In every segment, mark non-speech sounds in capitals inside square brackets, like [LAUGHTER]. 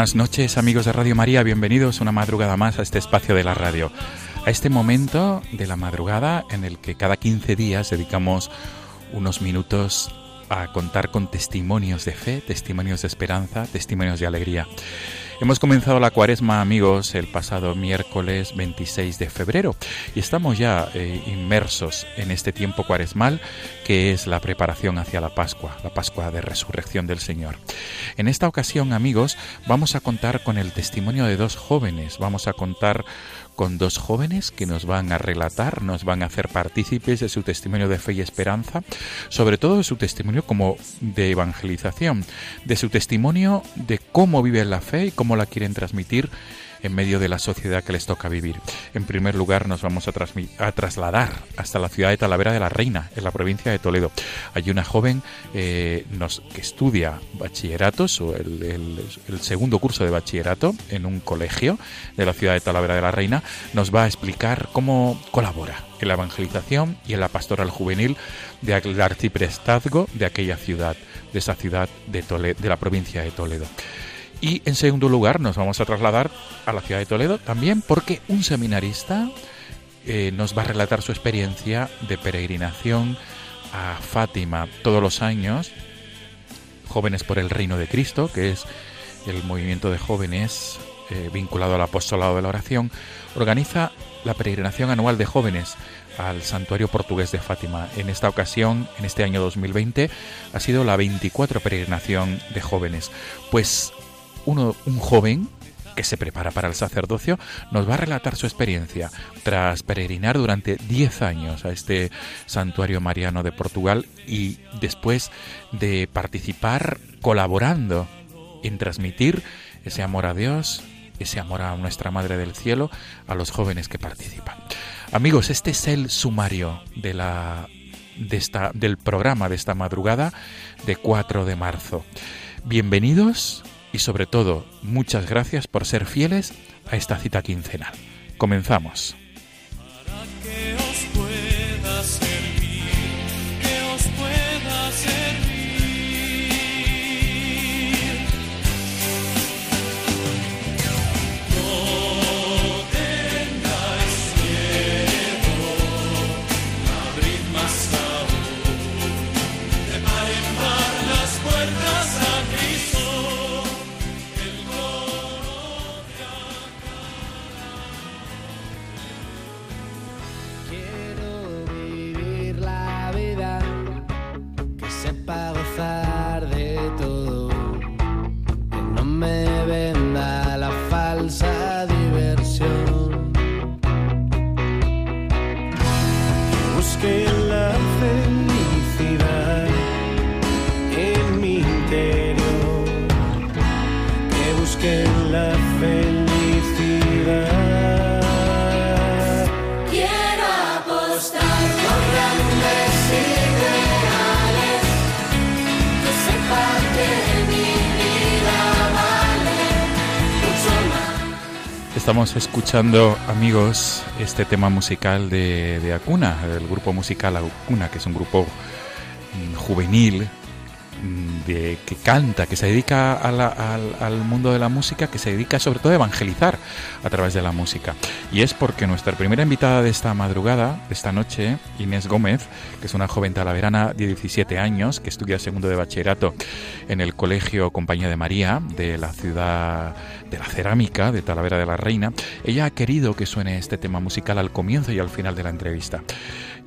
Buenas noches amigos de Radio María, bienvenidos una madrugada más a este espacio de la radio, a este momento de la madrugada en el que cada 15 días dedicamos unos minutos a contar con testimonios de fe, testimonios de esperanza, testimonios de alegría. Hemos comenzado la cuaresma, amigos, el pasado miércoles 26 de febrero y estamos ya eh, inmersos en este tiempo cuaresmal que es la preparación hacia la Pascua, la Pascua de Resurrección del Señor. En esta ocasión, amigos, vamos a contar con el testimonio de dos jóvenes, vamos a contar con dos jóvenes que nos van a relatar, nos van a hacer partícipes de su testimonio de fe y esperanza, sobre todo de su testimonio como de evangelización, de su testimonio de cómo viven la fe y cómo la quieren transmitir en medio de la sociedad que les toca vivir. En primer lugar, nos vamos a, trasladar hasta la ciudad de Talavera de la Reina, en la provincia de Toledo. Hay una joven eh, nos, que estudia bachilleratos, o el, segundo curso de bachillerato en un colegio de la ciudad de Talavera de la Reina, nos va a explicar cómo colabora en la evangelización y en la pastoral juvenil del arciprestazgo de aquella ciudad, de esa ciudad de, Tole- de la provincia de Toledo. Y en segundo lugar nos vamos a trasladar a la ciudad de Toledo también porque un seminarista eh, nos va a relatar su experiencia de peregrinación a Fátima todos los años, Jóvenes por el Reino de Cristo, que es el movimiento de jóvenes eh, vinculado al apostolado de la oración, organiza la peregrinación anual de jóvenes al santuario portugués de Fátima. En esta ocasión, en este año 2020, ha sido la 24 peregrinación de jóvenes. Pues uno, un joven que se prepara para el sacerdocio nos va a relatar su experiencia tras peregrinar durante 10 años a este santuario mariano de Portugal y después de participar colaborando en transmitir ese amor a Dios, ese amor a nuestra Madre del Cielo a los jóvenes que participan. Amigos, este es el sumario de la de esta del programa de esta madrugada de 4 de marzo. Bienvenidos y sobre todo muchas gracias por ser fieles a esta cita quincenal. Comenzamos. Escuchando, amigos, este tema musical de, de Acuna, el grupo musical Acuna, que es un grupo mm, juvenil que canta, que se dedica al, al mundo de la música, que se dedica sobre todo a evangelizar a través de la música. Y es porque nuestra primera invitada de esta madrugada, de esta noche, Inés Gómez, que es una joven talaverana de 17 años, que estudia segundo de bachillerato en el Colegio Compañía de María de la ciudad de la cerámica de Talavera de la Reina, ella ha querido que suene este tema musical al comienzo y al final de la entrevista.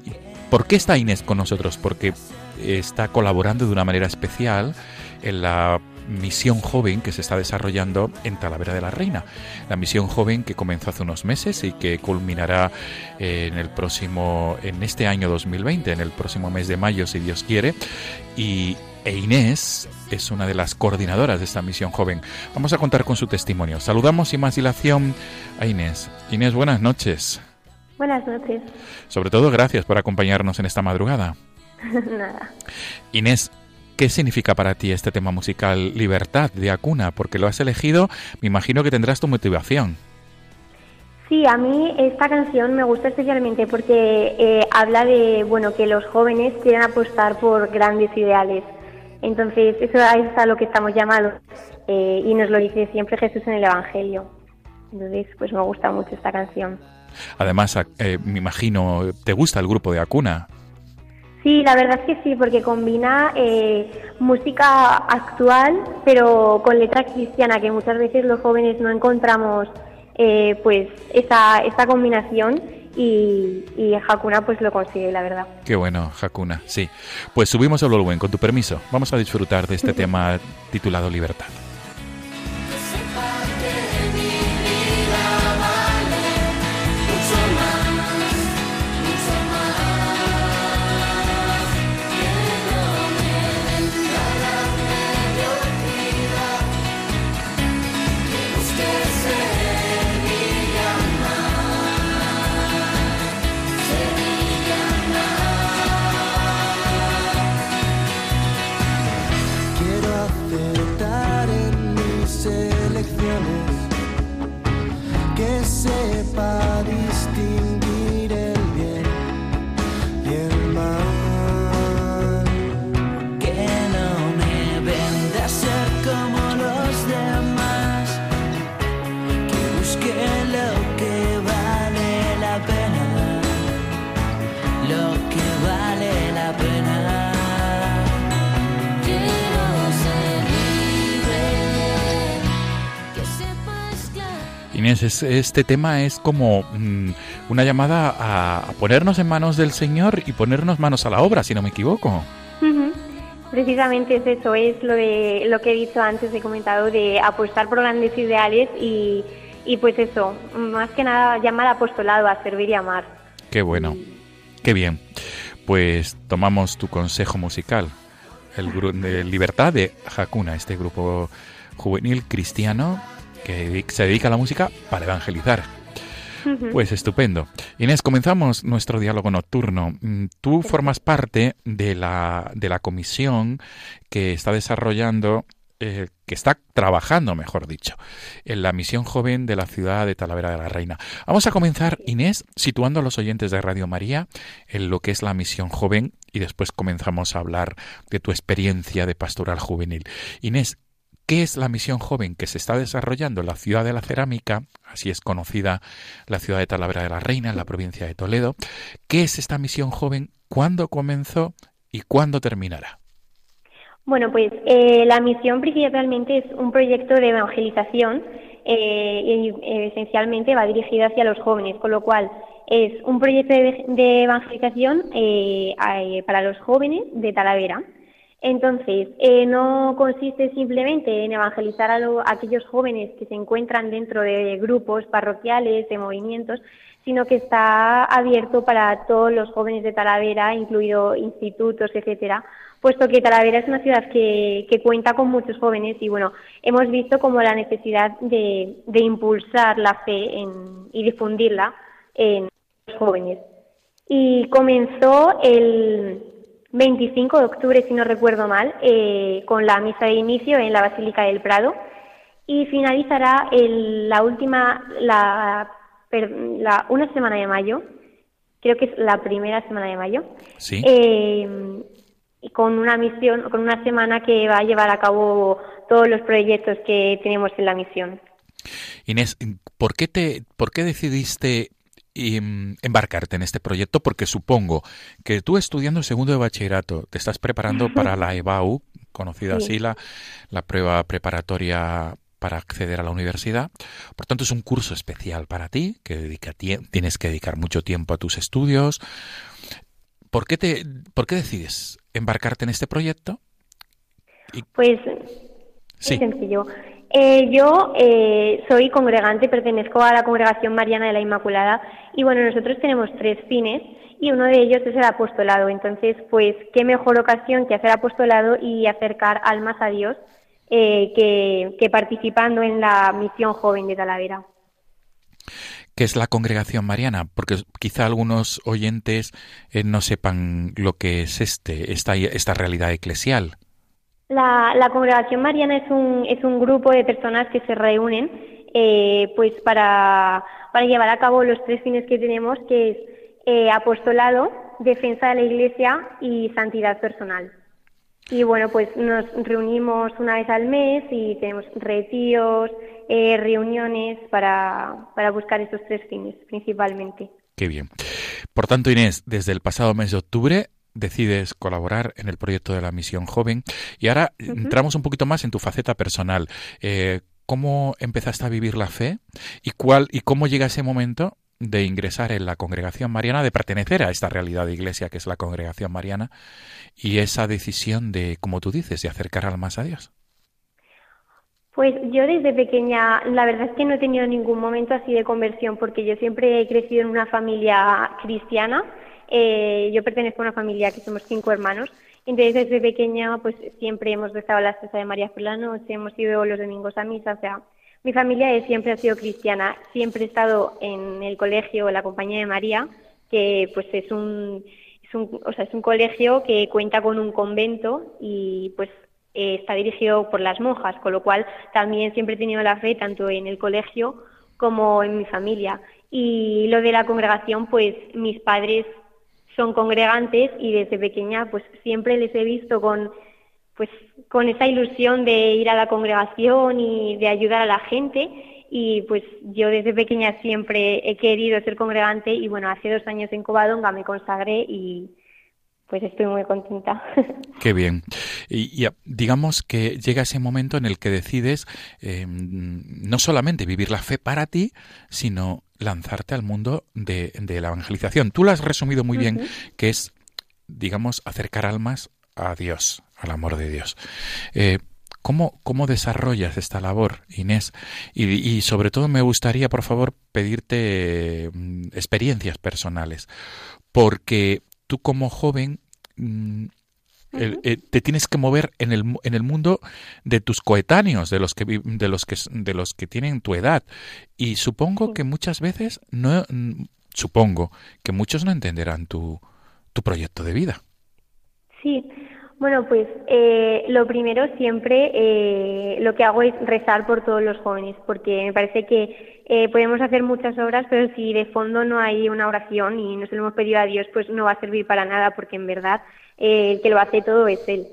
¿Y ¿Por qué está Inés con nosotros? Porque está colaborando de una manera especial en la misión joven que se está desarrollando en Talavera de la Reina. La misión joven que comenzó hace unos meses y que culminará eh, en el próximo, en este año 2020, en el próximo mes de mayo, si Dios quiere. Y e Inés es una de las coordinadoras de esta misión joven. Vamos a contar con su testimonio. Saludamos sin más dilación a Inés. Inés, buenas noches. Buenas noches. Sobre todo, gracias por acompañarnos en esta madrugada. [LAUGHS] Nada. Inés, ¿qué significa para ti este tema musical Libertad de Acuna? Porque lo has elegido, me imagino que tendrás tu motivación. Sí, a mí esta canción me gusta especialmente porque eh, habla de bueno que los jóvenes quieren apostar por grandes ideales. Entonces, eso es a lo que estamos llamados eh, y nos lo dice siempre Jesús en el Evangelio. Entonces, pues me gusta mucho esta canción. Además, eh, me imagino, ¿te gusta el grupo de Acuna? Sí, la verdad es que sí, porque combina eh, música actual, pero con letra cristiana, que muchas veces los jóvenes no encontramos eh, pues esa, esa combinación y, y Hakuna pues lo consigue, la verdad. Qué bueno, Hakuna, sí. Pues subimos el volumen, con tu permiso. Vamos a disfrutar de este [LAUGHS] tema titulado Libertad. Inés, es- este tema es como mm, una llamada a, a ponernos en manos del Señor y ponernos manos a la obra, si no me equivoco. Precisamente es eso, es lo de lo que he dicho antes, he comentado, de apostar por grandes ideales y, y pues eso, más que nada llamar apostolado a servir y amar. Qué bueno, qué bien. Pues tomamos tu consejo musical, el de Libertad de Hakuna, este grupo juvenil cristiano que se dedica a la música para evangelizar. Pues estupendo. Inés, comenzamos nuestro diálogo nocturno. Mm, Tú formas parte de la, de la comisión que está desarrollando, eh, que está trabajando, mejor dicho, en la misión joven de la ciudad de Talavera de la Reina. Vamos a comenzar, Inés, situando a los oyentes de Radio María en lo que es la misión joven y después comenzamos a hablar de tu experiencia de pastoral juvenil. Inés, ¿Qué es la misión joven que se está desarrollando en la ciudad de la cerámica? Así es conocida la ciudad de Talavera de la Reina, en la provincia de Toledo. ¿Qué es esta misión joven? ¿Cuándo comenzó y cuándo terminará? Bueno, pues eh, la misión principalmente es un proyecto de evangelización eh, y eh, esencialmente va dirigido hacia los jóvenes, con lo cual es un proyecto de, evangelización para los jóvenes de Talavera. Entonces, eh, no consiste simplemente en evangelizar a, lo- a aquellos jóvenes que se encuentran dentro de grupos parroquiales, de movimientos, sino que está abierto para todos los jóvenes de Talavera, incluido institutos, etcétera, puesto que Talavera es una ciudad que, que cuenta con muchos jóvenes y bueno, hemos visto como la necesidad de, de impulsar la fe en- y difundirla en los jóvenes. Y comenzó el 25 de octubre, si no recuerdo mal, eh, con la misa de inicio en la Basílica del Prado. y finalizará el- la última, la, la- una semana de mayo, creo que es la primera semana de mayo, Sí. eh, con una misión, con una semana que va a llevar a cabo todos los proyectos que tenemos en la misión. Inés, ¿por qué, te, por qué decidiste em, embarcarte en este proyecto? Porque supongo que tú estudiando el segundo de bachillerato te estás preparando para la EBAU, conocida Sí. así, la, la prueba preparatoria para acceder a la universidad. Por tanto, es un curso especial para ti, que dedica tie- tienes que dedicar mucho tiempo a tus estudios. ¿Por qué, te, ¿Por qué decides embarcarte en este proyecto? Pues Sí. es sencillo. Eh, yo eh, soy congregante, pertenezco a la Congregación Mariana de la Inmaculada y bueno, nosotros tenemos tres fines y uno de ellos es el apostolado. Entonces, pues qué mejor ocasión que hacer apostolado y acercar almas a Dios eh, que, participando en la misión joven de Talavera. ¿Qué es la congregación mariana? Porque quizá algunos oyentes eh, no sepan lo que es este, esta, esta realidad eclesial. La, la congregación mariana es un, es un grupo de personas que se reúnen eh, pues para, para llevar a cabo los tres fines que tenemos, que es eh, apostolado, defensa de la iglesia y santidad personal. Y bueno, pues nos reunimos una vez al mes y tenemos retiros, eh, reuniones para, para buscar estos tres fines principalmente. Qué bien. Por tanto, Inés, desde el pasado mes de octubre decides colaborar en el proyecto de la misión joven y ahora entramos un poquito más en tu faceta personal. Eh, ¿Cómo empezaste a vivir la fe y cuál y cómo llega ese momento de ingresar en la congregación mariana, de pertenecer a esta realidad de iglesia que es la congregación mariana y esa decisión de, como tú dices, de acercar almas a Dios? Pues yo desde pequeña, la verdad es que no he tenido ningún momento así de conversión, porque yo siempre he crecido en una familia cristiana. Eh, yo pertenezco a una familia que somos cinco hermanos. Entonces desde pequeña pues siempre hemos rezado la cesta de María por la noche, hemos ido los domingos a misa, o sea, mi familia siempre ha sido cristiana. Siempre he estado en el colegio, la Compañía de María, que pues es un, es un, o sea, es un colegio que cuenta con un convento y pues eh, está dirigido por las monjas, con lo cual también siempre he tenido la fe tanto en el colegio como en mi familia. Y lo de la congregación, pues mis padres son congregantes y desde pequeña pues siempre les he visto con pues con esa ilusión de ir a la congregación y de ayudar a la gente y pues yo desde pequeña siempre he querido ser congregante y bueno, hace dos años en Covadonga me consagré y pues estoy muy contenta. [LAUGHS] Qué bien. Y, y, digamos que llega ese momento en el que decides eh, no solamente vivir la fe para ti, sino lanzarte al mundo de, de la evangelización. Tú lo has resumido muy bien, que es, digamos, acercar almas a Dios, al amor de Dios. Eh, ¿Cómo, ¿Cómo desarrollas esta labor, Inés? Y, y, sobre todo me gustaría, por favor, pedirte mm, experiencias personales, porque tú como joven eh, te tienes que mover en el, en el mundo de tus coetáneos, de los que de los que de los que tienen tu edad, y supongo que muchas veces no supongo que muchos no entenderán tu tu proyecto de vida. Sí, bueno, pues eh, lo primero siempre eh, lo que hago es rezar por todos los jóvenes, porque me parece que eh, podemos hacer muchas obras, pero si de fondo no hay una oración y no se lo hemos pedido a Dios, pues no va a servir para nada, porque en verdad eh, el que lo hace todo es Él.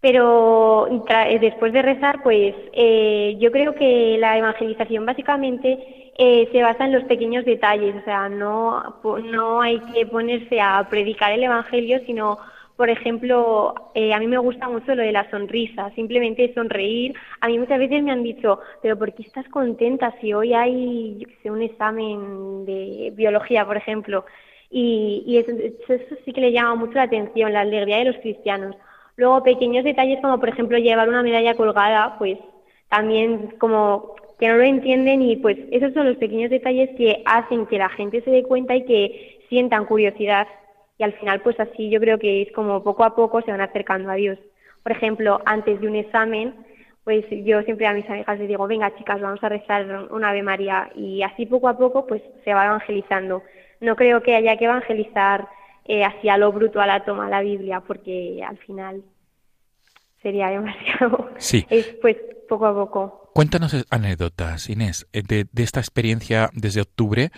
Pero eh, después de rezar, pues eh, yo creo que la evangelización básicamente eh, se basa en los pequeños detalles, o sea, no, no hay que ponerse a predicar el Evangelio, sino, por ejemplo, eh, a mí me gusta mucho lo de la sonrisa, simplemente sonreír. A mí muchas veces me han dicho, pero ¿por qué estás contenta si hoy hay, un examen de biología, por ejemplo? Y, y eso, eso sí que le llama mucho la atención, la alegría de los cristianos. Luego, pequeños detalles como, por ejemplo, llevar una medalla colgada, pues también como que no lo entienden y pues esos son los pequeños detalles que hacen que la gente se dé cuenta y que sientan curiosidad. Y al final, pues así yo creo que es como poco a poco se van acercando a Dios. Por ejemplo, antes de un examen, pues yo siempre a mis amigas les digo, venga chicas, vamos a rezar una Ave María y así poco a poco pues se va evangelizando. No creo que haya que evangelizar eh, así a lo bruto, a la toma, la Biblia, porque al final sería demasiado. Sí. [LAUGHS] Es pues poco a poco. Cuéntanos eh, anécdotas, Inés, eh, de, de esta experiencia desde octubre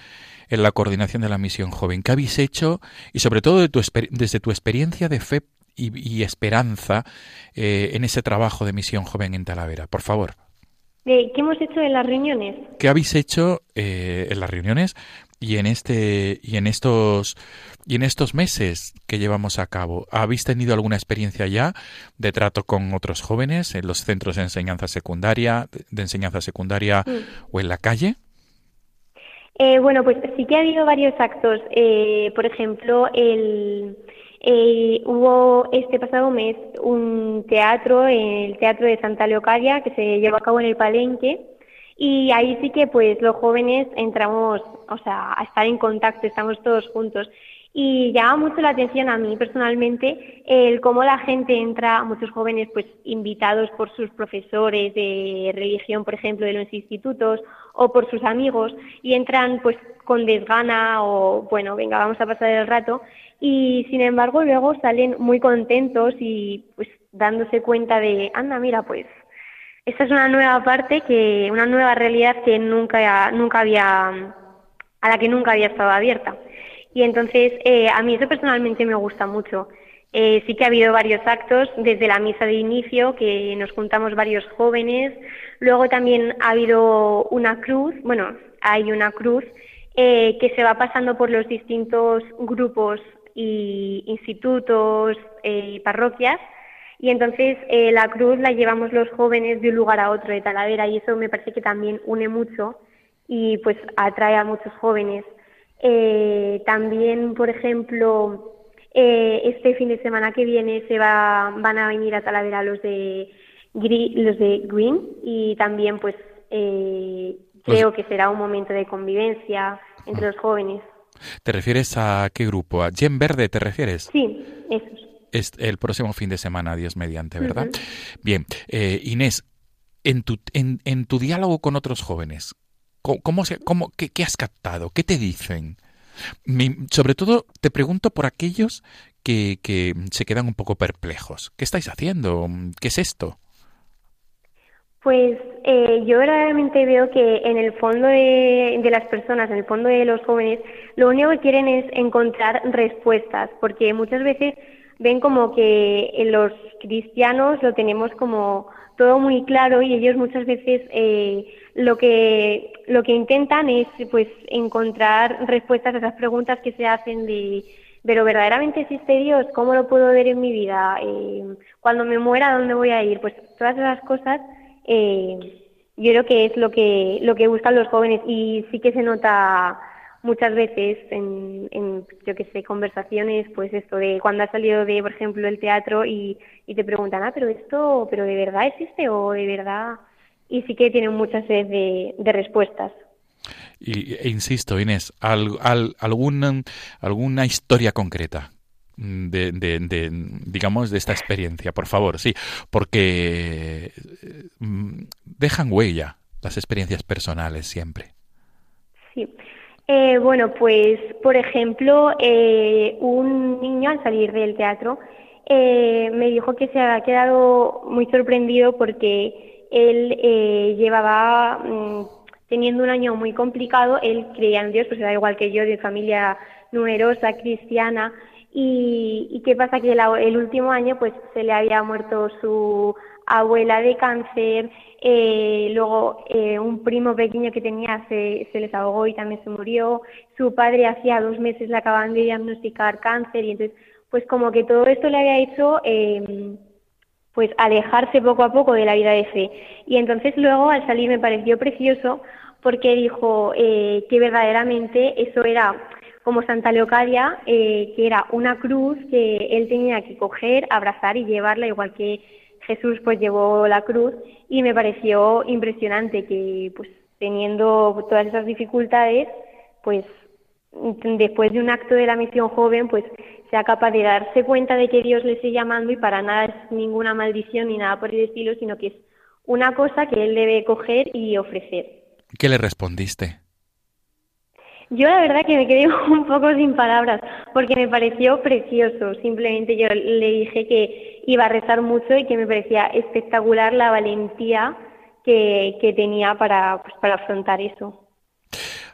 en la coordinación de la misión joven. ¿Qué habéis hecho? Y sobre todo de tu desde tu experiencia de fe y, y esperanza eh, en ese trabajo de misión joven en Talavera. Por favor, ¿De ¿Qué hemos hecho en las reuniones? ¿qué habéis hecho eh, en las reuniones y en este y en estos y en estos meses que llevamos a cabo? ¿Habéis tenido alguna experiencia ya de trato con otros jóvenes en los centros de enseñanza secundaria, de enseñanza secundaria o en la calle? Eh, bueno, pues sí que ha habido varios actos. Eh, por ejemplo, el, eh, hubo este pasado mes un teatro, el Teatro de Santa Leocadia, que se llevó a cabo en el Palenque. Y ahí sí que pues los jóvenes entramos, o sea, a estar en contacto, estamos todos juntos. Y llama mucho la atención a mí personalmente el cómo la gente entra, muchos jóvenes pues invitados por sus profesores de religión, por ejemplo, de los institutos o por sus amigos y entran pues con desgana o bueno, venga, vamos a pasar el rato y sin embargo luego salen muy contentos y pues dándose cuenta de, anda, mira, pues esta es una nueva parte que una nueva realidad que nunca nunca había a la que nunca había estado abierta. Y entonces, eh, a mí eso personalmente me gusta mucho. Eh, sí que ha habido varios actos, desde la misa de inicio, que nos juntamos varios jóvenes. Luego también ha habido una cruz, bueno, hay una cruz eh, que se va pasando por los distintos grupos y institutos eh, y parroquias. Y entonces eh, la cruz la llevamos los jóvenes de un lugar a otro de Talavera y eso me parece que también une mucho y pues atrae a muchos jóvenes. Eh, también, por ejemplo, eh, este fin de semana que viene se va, van a venir a Talavera los de Gri- los de Green y también pues eh, creo que será un momento de convivencia entre los jóvenes. ¿Te refieres a qué grupo? ¿A Gen Verde te refieres? Sí, esos. El próximo fin de semana, Dios mediante, ¿verdad? Bien, eh, Inés, en tu, en, en tu diálogo con otros jóvenes, ¿cómo, cómo se- cómo- qué, qué has captado? ¿Qué te dicen? Mi- sobre todo, te pregunto por aquellos que, que se quedan un poco perplejos. ¿Qué estáis haciendo? ¿Qué es esto? Pues eh, yo verdaderamente veo que en el fondo de, de las personas, en el fondo de los jóvenes, lo único que quieren es encontrar respuestas, porque muchas veces ven como que en los cristianos lo tenemos como todo muy claro y ellos muchas veces eh, lo que lo que intentan es pues encontrar respuestas a esas preguntas que se hacen de pero verdaderamente existe Dios, ¿cómo lo puedo ver en mi vida? Eh, cuando me muera, ¿a dónde voy a ir? Pues todas esas cosas eh, yo creo que es lo que lo que buscan los jóvenes y sí que se nota muchas veces en, en yo que sé conversaciones pues esto de cuando has salido de por ejemplo el teatro y, y te preguntan ah pero esto pero de verdad existe o de verdad y sí que tienen mucha sed de, de respuestas Y, e insisto, Inés, al- al- algún- alguna historia concreta de, de- de, digamos, de esta experiencia, por favor, sí, porque mm, dejan huella las experiencias personales siempre. Sí. Eh, bueno, pues, por ejemplo, eh, un niño al salir del teatro eh, me dijo que se había quedado muy sorprendido porque él eh, llevaba mm, teniendo un año muy complicado, él creía en Dios, pues era igual que yo, de familia numerosa, cristiana, y, y qué pasa que el último año pues se le había muerto su abuela de cáncer, eh, luego eh, un primo pequeño que tenía se, se les ahogó y también se murió, su padre hacía dos meses le acaban de diagnosticar cáncer y entonces pues como que todo esto le había hecho eh, pues alejarse poco a poco de la vida de fe. Y entonces luego al salir me pareció precioso porque dijo eh, que verdaderamente eso era como Santa Leocadia, eh, que era una cruz que él tenía que coger, abrazar y llevarla, igual que Jesús pues llevó la cruz, y me pareció impresionante que pues teniendo todas esas dificultades, pues después de un acto de la misión joven, pues sea capaz de darse cuenta de que Dios le esté llamando y para nada es ninguna maldición ni nada por el estilo, sino que es una cosa que él debe coger y ofrecer. ¿Qué le respondiste? Yo la verdad que me quedé [LAUGHS] un poco sin palabras porque me pareció precioso. Simplemente yo le dije que iba a rezar mucho y que me parecía espectacular la valentía que, que tenía para, pues, para afrontar eso.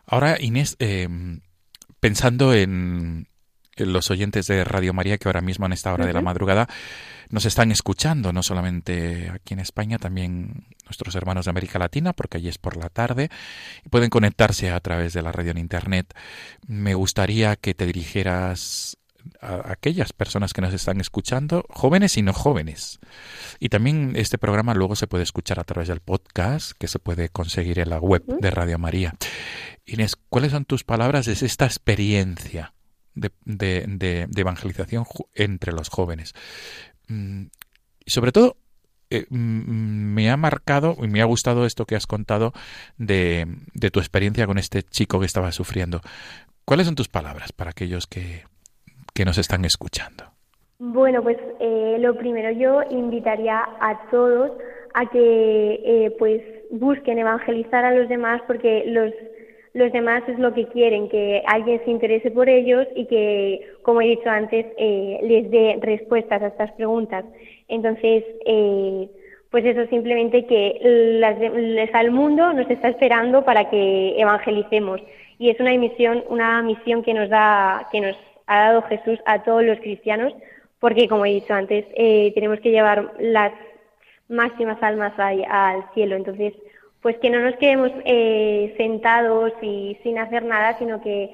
Ahora, Inés, eh, pensando en, los oyentes de Radio María que ahora mismo en esta hora de la madrugada nos están escuchando, no solamente aquí en España, también nuestros hermanos de América Latina, porque allí es por la tarde, y pueden conectarse a través de la radio en Internet. Me gustaría que te dirigieras a aquellas personas que nos están escuchando, jóvenes y no jóvenes. Y también este programa luego se puede escuchar a través del podcast que se puede conseguir en la web de Radio María. Inés, ¿cuáles son tus palabras de esta experiencia de, de- de- de evangelización entre los jóvenes? Mm, sobre todo, eh, mm, me ha marcado y me ha gustado esto que has contado de, de tu experiencia con este chico que estaba sufriendo. ¿Cuáles son tus palabras para aquellos que, que nos están escuchando? Bueno, pues eh, lo primero yo invitaría a todos a que eh, pues busquen evangelizar a los demás porque los los demás es lo que quieren, que alguien se interese por ellos y que, como he dicho antes, eh, les dé respuestas a estas preguntas. Entonces, eh, pues eso simplemente que las, les- al mundo nos está esperando para que evangelicemos y es una misión, una misión que nos da, que nos ha dado Jesús a todos los cristianos, porque como he dicho antes, eh, tenemos que llevar las máximas almas ahí al cielo. Entonces, pues que no nos quedemos eh, sentados y sin hacer nada, sino que,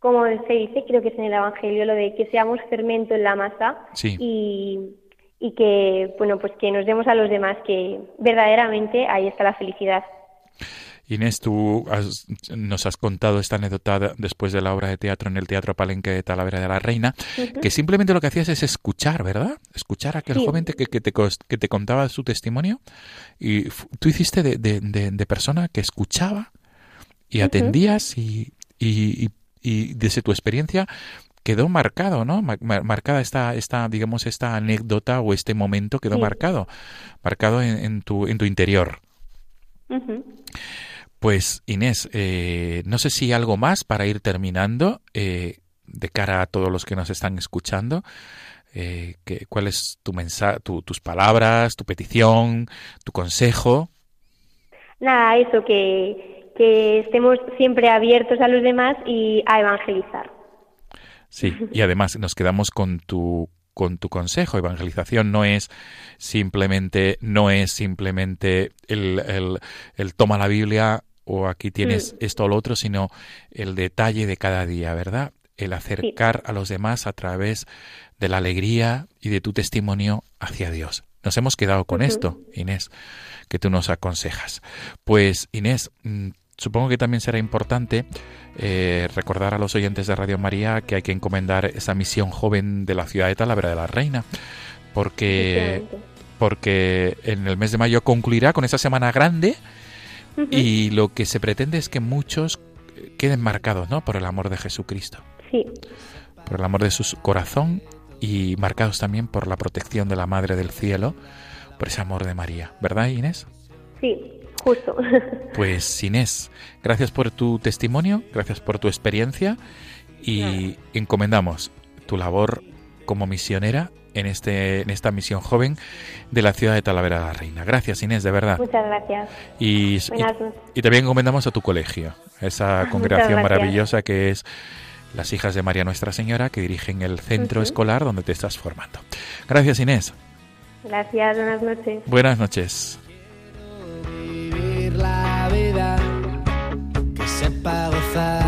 como se dice, creo que es en el Evangelio, lo de que seamos fermento en la masa Sí. y, y que, bueno, pues que nos demos a los demás que verdaderamente ahí está la felicidad. Inés, tú has- nos has contado esta anécdota de- después de la obra de teatro en el Teatro Palenque de Talavera de la Reina, que simplemente lo que hacías es escuchar, ¿verdad? Escuchar a aquel Sí. joven que, que te, que te contaba su testimonio y tú hiciste de, de- de- de persona que escuchaba y atendías y, y, y- y desde tu experiencia quedó marcado, ¿no? Ma- mar- marcada esta, esta, digamos, esta anécdota o este momento quedó Sí. marcado, marcado en, en tu, en tu interior. Pues Inés, eh, no sé si algo más para ir terminando eh, de cara a todos los que nos están escuchando. Eh, que, ¿Cuál es tu mensaje, tus palabras, tu petición, tu consejo? Nada, eso, que, que estemos siempre abiertos a los demás y a evangelizar. Sí, y además nos quedamos con tu con tu consejo. Evangelización no es simplemente no es simplemente el, el, el toma la Biblia o aquí tienes esto o lo otro, sino el detalle de cada día, ¿verdad? El acercar a los demás a través de la alegría y de tu testimonio hacia Dios. Nos hemos quedado con esto, Inés, que tú nos aconsejas. Pues Inés, mm, supongo que también será importante eh, recordar a los oyentes de Radio María que hay que encomendar esa misión joven de la ciudad de Talavera de la Reina, porque, porque en el mes de mayo concluirá con esa semana grande y lo que se pretende es que muchos queden marcados ¿no? por el amor de Jesucristo, Sí, por el amor de su corazón y marcados también por la protección de la Madre del Cielo, por ese amor de María, ¿verdad Inés? sí, justo. [LAUGHS] Pues Inés, gracias por tu testimonio, gracias por tu experiencia y encomendamos tu labor como misionera en este en esta misión joven de la ciudad de Talavera de la Reina. Gracias Inés, de verdad. Muchas gracias. Y, y, también encomendamos a tu colegio, esa [LAUGHS] congregación maravillosa que es las hijas de María Nuestra Señora que dirigen el centro escolar donde te estás formando. Gracias Inés. Gracias, buenas noches. Buenas noches. La vida que sepa gozar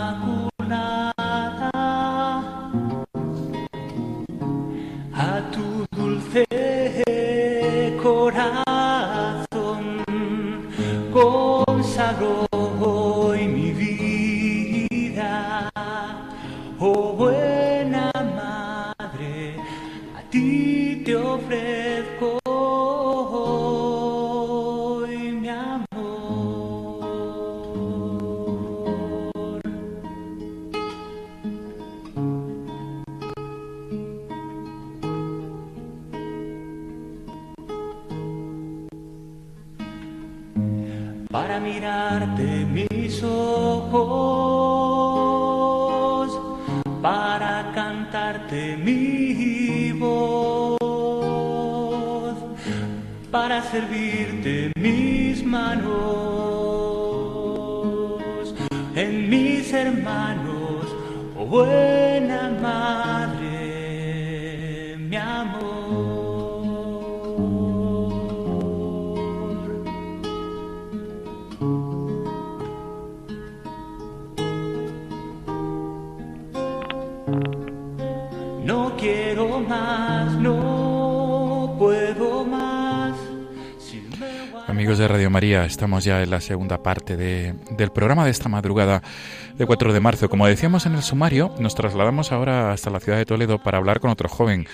para servirte mis manos, en mis hermanos, oh Amigos de Radio María, estamos ya en la segunda parte de- del programa de esta madrugada de 4 de marzo. Como decíamos en el sumario, nos trasladamos ahora hasta la ciudad de Toledo para hablar con otro joven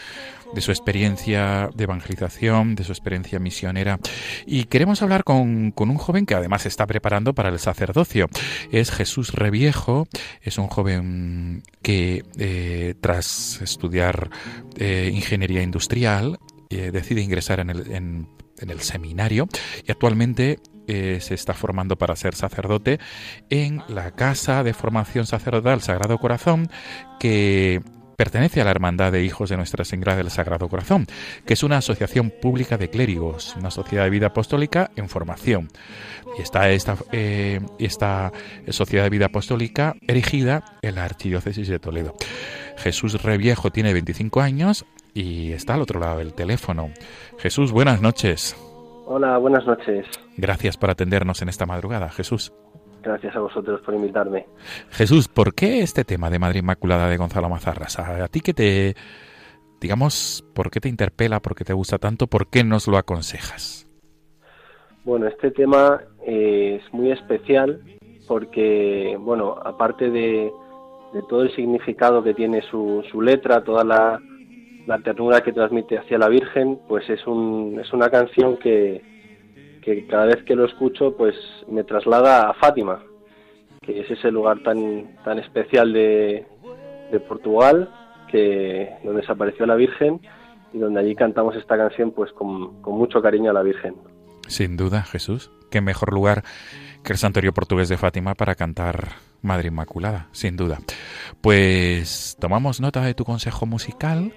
de su experiencia de evangelización, de su experiencia misionera. Y queremos hablar con, con un joven que además está preparando para el sacerdocio. Es Jesús Reviejo, es un joven que eh, tras estudiar eh, ingeniería industrial eh, decide ingresar en el, en- en el seminario y actualmente eh, se está formando para ser sacerdote en la Casa de Formación Sacerdotal Sagrado Corazón que pertenece a la Hermandad de Hijos de Nuestra Señora del Sagrado Corazón, que es una asociación pública de clérigos, una sociedad de vida apostólica en formación. Y está esta, eh, esta sociedad de vida apostólica erigida en la Archidiócesis de Toledo. Jesús Reviejo tiene 25 años y está al otro lado del teléfono. Jesús, buenas noches. Hola, buenas noches. Gracias por atendernos en esta madrugada, Jesús. Gracias a vosotros por invitarme. Jesús, ¿por qué este tema de Madre Inmaculada de Gonzalo Mazarras? A ti que te, digamos, ¿por qué te interpela? ¿Por qué te gusta tanto? ¿Por qué nos lo aconsejas? Bueno, este tema eh, es muy especial porque, bueno, aparte de, de todo el significado que tiene su, su letra, toda la, la ternura que transmite hacia la Virgen, pues es, un, es una canción que, cada vez que lo escucho, pues me traslada a Fátima, que es ese lugar tan, tan especial de, de Portugal, que, donde se apareció la Virgen y donde allí cantamos esta canción pues con, con mucho cariño a la Virgen. Sin duda, Jesús. Qué mejor lugar que el Santuario Portugués de Fátima para cantar Madre Inmaculada, sin duda. Pues tomamos nota de tu consejo musical.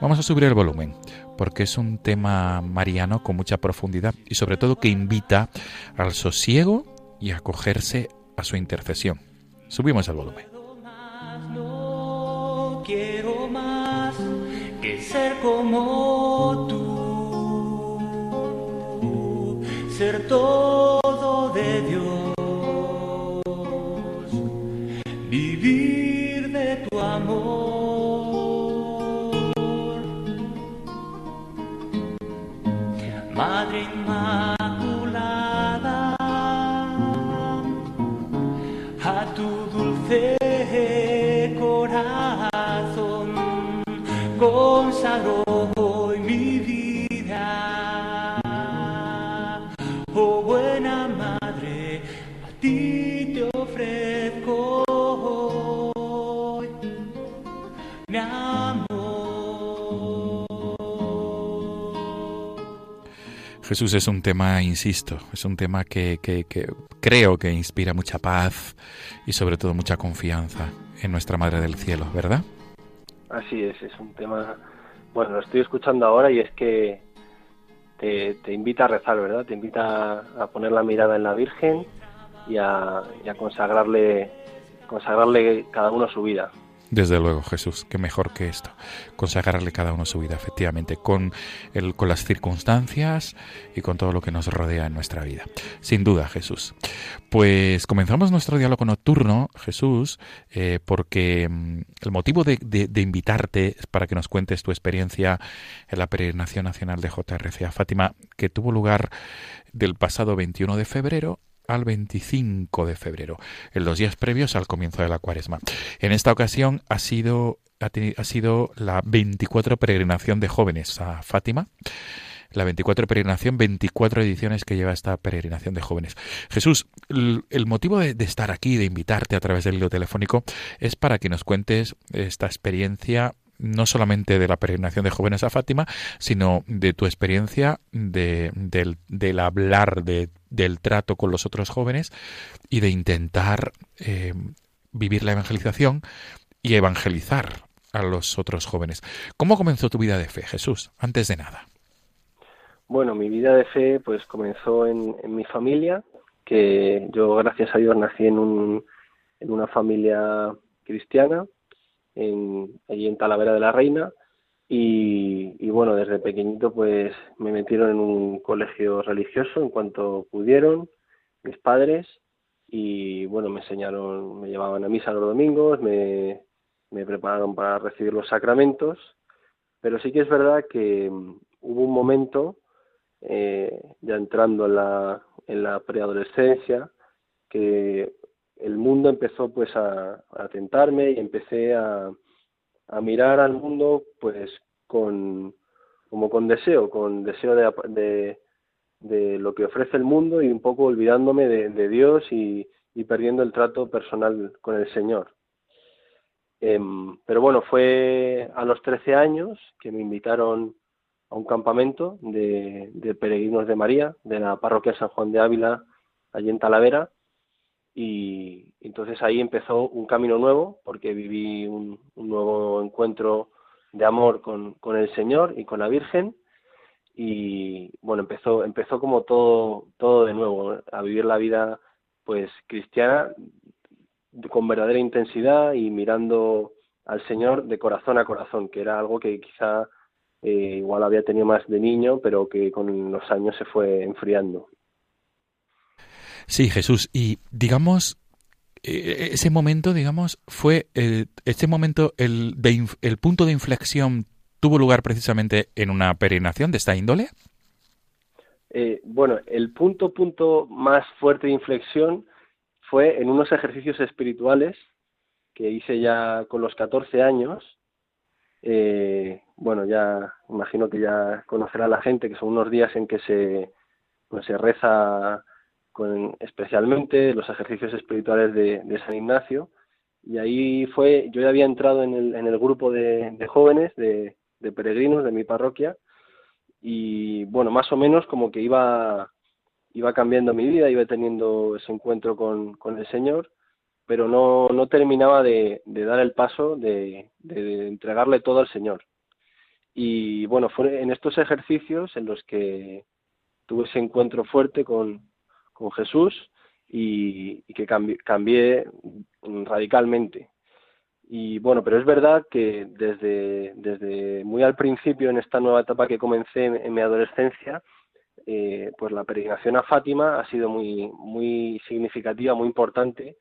Vamos a subir el volumen, porque es un tema mariano con mucha profundidad y sobre todo que invita al sosiego y a acogerse a su intercesión. Subimos el volumen. No quiero más que ser como tú, ser todo de Dios, Jesús es un tema, insisto, es un tema que, que- que creo que inspira mucha paz y sobre todo mucha confianza en nuestra Madre del Cielo, ¿verdad? Así es, es un tema, bueno, lo estoy escuchando ahora y es que te, invita a rezar, ¿verdad? Te invita a, a poner la mirada en la Virgen y a, y a consagrarle, consagrarle cada uno su vida. Desde luego, Jesús, qué mejor que esto, consagrarle cada uno su vida, efectivamente, con, el, con las circunstancias y con todo lo que nos rodea en nuestra vida. Sin duda, Jesús. Pues comenzamos nuestro diálogo nocturno, Jesús, eh, porque mm, el motivo de, de- de invitarte es para que nos cuentes tu experiencia en la peregrinación nacional de JRC a Fátima, que tuvo lugar del pasado 21 de febrero al 25 de febrero, en los días previos al comienzo de la cuaresma. En esta ocasión ha sido, ha, teni- ha sido la 24 peregrinación de jóvenes a Fátima. La 24 peregrinación, 24 ediciones que lleva esta peregrinación de jóvenes. Jesús, el, motivo de, de estar aquí, de invitarte a través del hilo telefónico, es para que nos cuentes esta experiencia no solamente de la peregrinación de jóvenes a Fátima, sino de tu experiencia de, del, del hablar, de, del trato con los otros jóvenes y de intentar eh, vivir la evangelización y evangelizar a los otros jóvenes. ¿Cómo comenzó tu vida de fe, Jesús? Antes de nada. Bueno, mi vida de fe pues comenzó en, en mi familia, que yo gracias a Dios nací en, un, en una familia cristiana, en, allí en Talavera de la Reina, y, bueno, desde pequeñito pues me metieron en un colegio religioso en cuanto pudieron mis padres. Y bueno, me enseñaron, me llevaban a misa los domingos, me, me prepararon para recibir los sacramentos, pero sí que es verdad que mm, hubo un momento eh, ya entrando en la, en la preadolescencia, que el mundo empezó pues a, a tentarme y empecé a, mirar al mundo pues con como con deseo, con deseo de, de, de lo que ofrece el mundo y un poco olvidándome de, Dios y, y perdiendo el trato personal con el Señor. Em, pero bueno, fue a los 13 años que me invitaron a un campamento de, de peregrinos de María, de la parroquia San Juan de Ávila, allí en Talavera, y entonces ahí empezó un camino nuevo, porque viví un, nuevo encuentro de amor con, con el Señor y con la Virgen, y bueno, empezó, empezó como todo, todo de nuevo, a vivir la vida pues cristiana con verdadera intensidad y mirando al Señor de corazón a corazón, que era algo que quizá eh, igual había tenido más de niño, pero que con los años se fue enfriando. Sí, Jesús. Y digamos, eh, ese momento, digamos, fue eh, este momento, el, de el punto de inflexión tuvo lugar precisamente en una peregrinación de esta índole. Eh, bueno, el punto, punto más fuerte de inflexión fue en unos ejercicios espirituales que hice ya con los 14 años. Eh, bueno, ya imagino que ya conocerá la gente que son unos días en que se, pues, se reza con especialmente los ejercicios espirituales de, San Ignacio. Y ahí fue, yo ya había entrado en el, en el grupo de, jóvenes, de, peregrinos de mi parroquia, y bueno, más o menos como que iba, iba cambiando mi vida, iba teniendo ese encuentro con, con el Señor, pero no, no terminaba de, dar el paso de entregarle todo al Señor. Y bueno, fue en estos ejercicios en los que tuve ese encuentro fuerte con, con Jesús y, que cambié, radicalmente. Y bueno, pero es verdad que desde, desde muy al principio, en esta nueva etapa que comencé en, mi adolescencia, eh, pues la peregrinación a Fátima ha sido muy, muy significativa, muy importante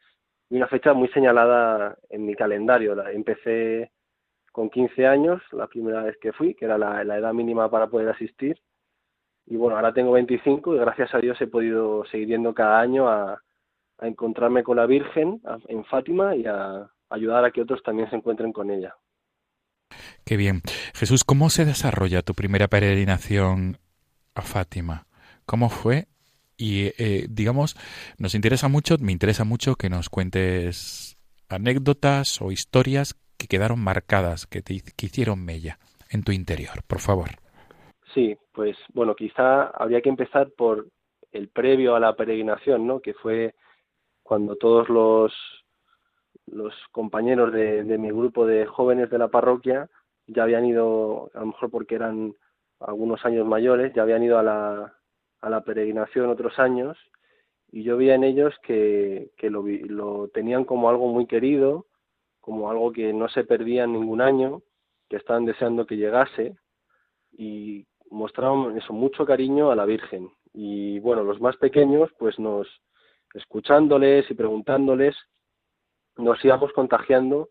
y una fecha muy señalada en mi calendario. La, empecé con 15 años, la primera vez que fui, que era la edad mínima para poder asistir. Y bueno, ahora tengo 25 y gracias a Dios he podido seguir yendo cada año a, a encontrarme con la Virgen en Fátima y a ayudar a que otros también se encuentren con ella. Qué bien. Jesús, ¿cómo se desarrolla tu primera peregrinación a Fátima? ¿Cómo fue? Y eh, digamos, nos interesa mucho, me interesa mucho que nos cuentes anécdotas o historias que quedaron marcadas, que te que hicieron mella en tu interior, por favor. Sí, pues bueno, quizá habría que empezar por el previo a la peregrinación, ¿no? Que fue cuando todos los los compañeros de, mi grupo de jóvenes de la parroquia ya habían ido, a lo mejor porque eran algunos años mayores, ya habían ido a la, a la peregrinación otros años y yo veía en ellos que, que lo, lo tenían como algo muy querido, como algo que no se perdía ningún año, que estaban deseando que llegase y mostraban eso, mucho cariño a la Virgen. Y bueno, los más pequeños, pues nos, escuchándoles y preguntándoles, nos íbamos contagiando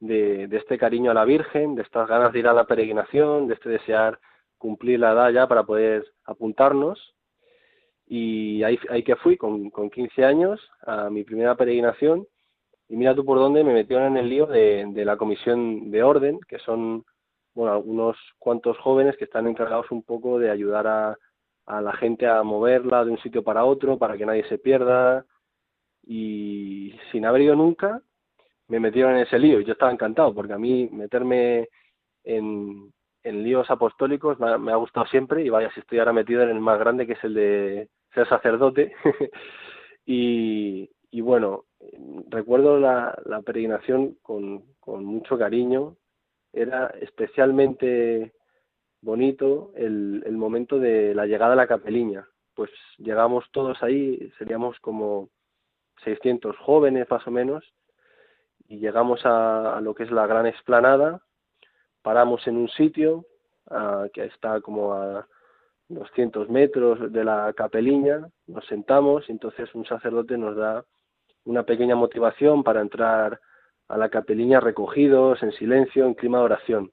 de, de, este cariño a la Virgen, de estas ganas de ir a la peregrinación, de este desear cumplir la edad ya para poder apuntarnos. Y ahí, ahí que fui, con, con 15 años, a mi primera peregrinación. Y mira tú por dónde me metieron en el lío de, de la comisión de orden, que son bueno, algunos cuantos jóvenes que están encargados un poco de ayudar a, a la gente a moverla de un sitio para otro, para que nadie se pierda. Y sin haber ido nunca, me metieron en ese lío. Y yo estaba encantado porque a mí meterme en, en líos apostólicos me ha, gustado siempre. Y vaya si estoy ahora metido en el más grande que es el de ser sacerdote. [LAUGHS] Y, y, bueno recuerdo la, la peregrinación con, con, mucho cariño era especialmente bonito el, el momento de la llegada a la capeliña. Pues llegamos todos ahí seríamos como 600 jóvenes más o menos y llegamos a, lo que es la gran explanada, paramos en un sitio que está como a 200 metros de la capeliña, nos sentamos y entonces un sacerdote nos da una pequeña motivación para entrar a la capeliña recogidos, en silencio, en clima de oración.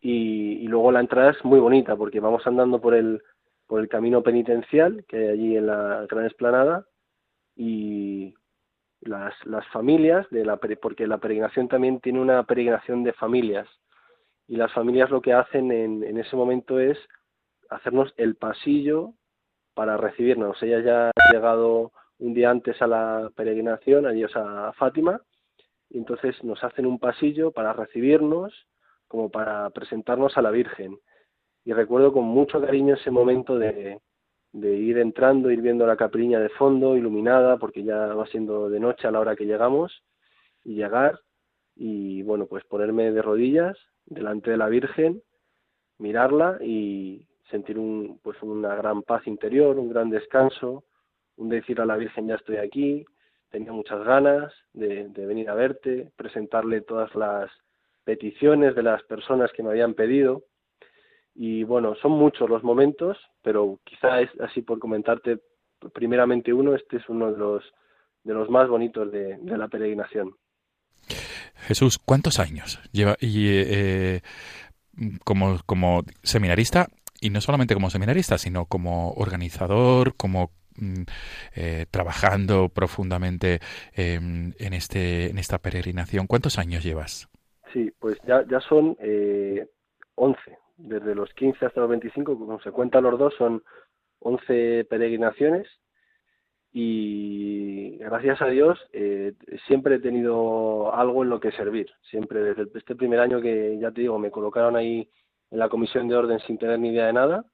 Y, luego la entrada es muy bonita porque vamos andando por el, por el camino penitencial que hay allí en la gran explanada y las, las familias, de la, porque la peregrinación también tiene una peregrinación de familias, y las familias lo que hacen en, en ese momento es hacernos el pasillo para recibirnos. Ellas ya han llegado un día antes a la peregrinación, allí a Fátima, y entonces nos hacen un pasillo para recibirnos, como para presentarnos a la Virgen. Y recuerdo con mucho cariño ese momento de, de ir entrando, ir viendo la capilla de fondo, iluminada, porque ya va siendo de noche a la hora que llegamos, y llegar y, bueno, pues ponerme de rodillas delante de la Virgen, mirarla y sentir un, pues una gran paz interior, un gran descanso, un decir a la Virgen ya estoy aquí, tenía muchas ganas de, venir a verte, presentarle todas las peticiones de las personas que me habían pedido, y bueno, son muchos los momentos, pero quizá es así por comentarte primeramente uno, este es uno de los, de los más bonitos de, de la peregrinación. Jesús, ¿cuántos años lleva y, eh, como, como seminarista? Y no solamente como seminarista, sino como organizador, como eh, trabajando profundamente eh, en, este, en esta peregrinación. ¿Cuántos años llevas? Sí, pues ya, ya son eh, 11 desde los 15 hasta los 25, como se cuentan los dos, son 11 peregrinaciones y gracias a Dios eh, siempre he tenido algo en lo que servir. Siempre desde este primer año que ya te digo, me colocaron ahí en la comisión de orden sin tener ni idea de nada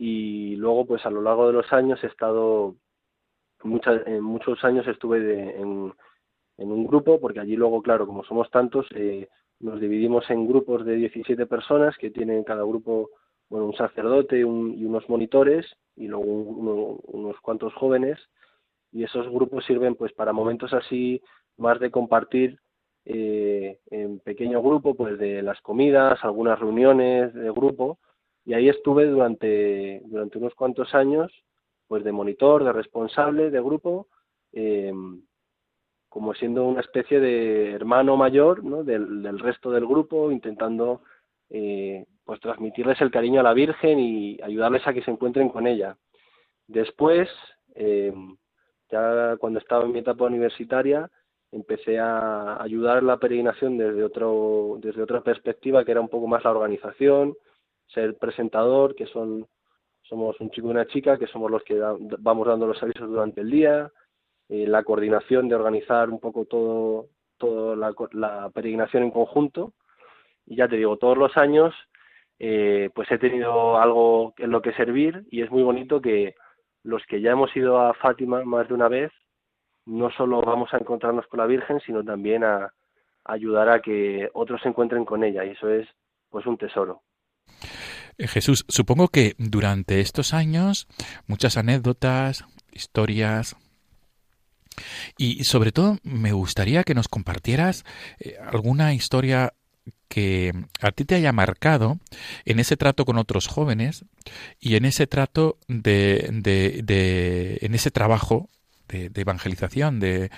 y luego pues a lo largo de los años he estado muchas, en muchos años estuve de, en, en, un grupo porque allí luego claro como somos tantos eh, nos dividimos en grupos de 17 personas que tienen cada grupo bueno un sacerdote un, y unos monitores y luego un, uno, unos cuantos jóvenes. Y esos grupos sirven pues para momentos así más de compartir eh, en pequeño grupo pues de las comidas algunas reuniones de grupo y ahí estuve durante durante unos cuantos años pues de monitor de responsable de grupo eh, como siendo una especie de hermano mayor del, resto del grupo intentando eh, pues transmitirles el cariño a la Virgen y ayudarles a que se encuentren con ella. Después, eh, ya cuando estaba en mi etapa universitaria, empecé a ayudar la peregrinación desde otro, desde otra perspectiva, que era un poco más la organización, ser presentador, que son somos un chico y una chica, que somos los que vamos dando los avisos durante el día, eh, la coordinación de organizar un poco todo, toda la, la peregrinación en conjunto. Y ya te digo, todos los años eh, pues he tenido algo en lo que servir y es muy bonito que los que ya hemos ido a Fátima más de una vez, no solo vamos a encontrarnos con la Virgen, sino también a, a ayudar a que otros se encuentren con ella y eso es pues un tesoro. Jesús, supongo que durante estos años muchas anécdotas, historias, y sobre todo me gustaría que nos compartieras eh, alguna historia que a ti te haya marcado en ese trato con otros jóvenes y en ese trato de, de, de en ese trabajo de, de evangelización, de,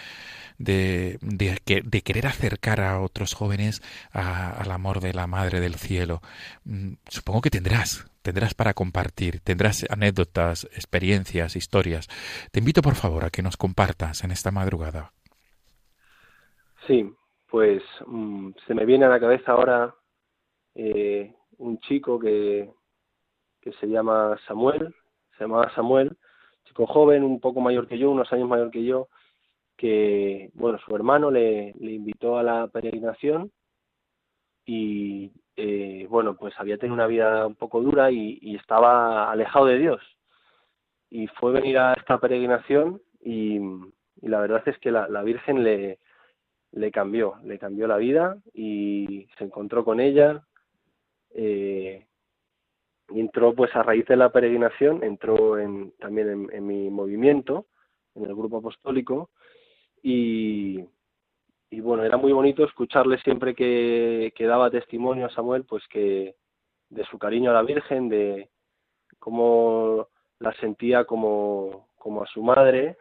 de, de, querer acercar a otros jóvenes a, al amor de la Madre del Cielo. Mm, supongo que tendrás, tendrás para compartir, tendrás anécdotas, experiencias, historias. Te invito, por favor, a que nos compartas en esta madrugada. Sí, pues mmm, se me viene a la cabeza ahora eh, un chico que, que se llama Samuel, se llamaba Samuel, chico joven, un poco mayor que yo, unos años mayor que yo, que, bueno, su hermano le, invitó a la peregrinación y, eh, bueno, pues había tenido una vida un poco dura y, estaba alejado de Dios. Y fue venir a esta peregrinación y, la verdad es que la, Virgen le, le cambió, le cambió la vida y se encontró con ella. Eh, y entró pues a raíz de la peregrinación, entró en, también en mi movimiento, en el grupo apostólico, y, bueno, era muy bonito escucharle siempre que, daba testimonio a Samuel, pues que de su cariño a la Virgen, de cómo la sentía como, como a su madre